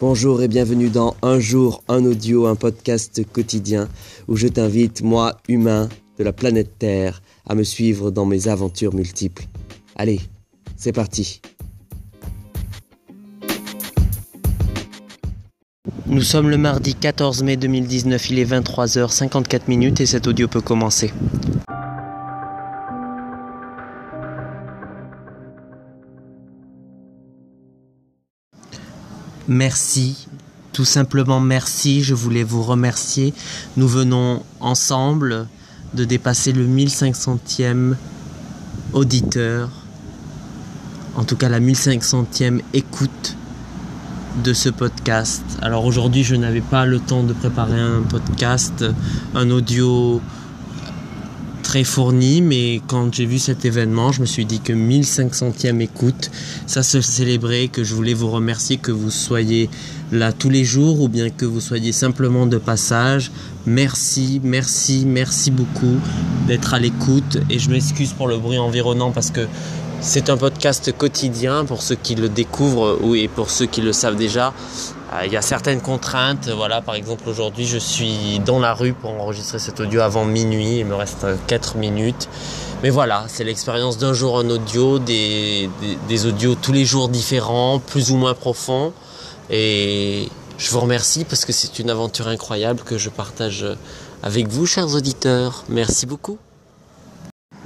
Bonjour et bienvenue dans Un jour, un audio, un podcast quotidien où je t'invite, moi, humain de la planète Terre, à me suivre dans mes aventures multiples. Allez, c'est parti. Nous sommes le mardi 14 mai 2019, il est 23h54 et cet audio peut commencer. Merci, tout simplement merci, je voulais vous remercier. Nous venons ensemble de dépasser le 1500e auditeur, en tout cas la 1500e écoute de ce podcast. Alors aujourd'hui, je n'avais pas le temps de préparer un podcast, un audio très fourni, mais quand j'ai vu cet événement, je me suis dit que 1500e écoute, ça se célébrait, que je voulais vous remercier, que vous soyez là tous les jours ou bien que vous soyez simplement de passage. Merci, merci, merci beaucoup d'être à l'écoute et je m'excuse pour le bruit environnant parce que c'est un podcast quotidien pour ceux qui le découvrent ou et pour ceux qui le savent déjà. Euh, il y a certaines contraintes. Voilà, par exemple, aujourd'hui, je suis dans la rue pour enregistrer cet audio avant minuit. Il me reste 4 minutes. Mais voilà, c'est l'expérience d'un jour en audio, des, des, audios tous les jours différents, plus ou moins profonds. Et je vous remercie parce que c'est une aventure incroyable que je partage avec vous, chers auditeurs. Merci beaucoup.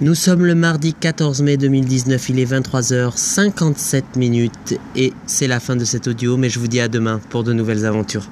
Nous sommes le mardi 14 mai 2019, il est 23h57 minutes et c'est la fin de cet audio, mais je vous dis à demain pour de nouvelles aventures.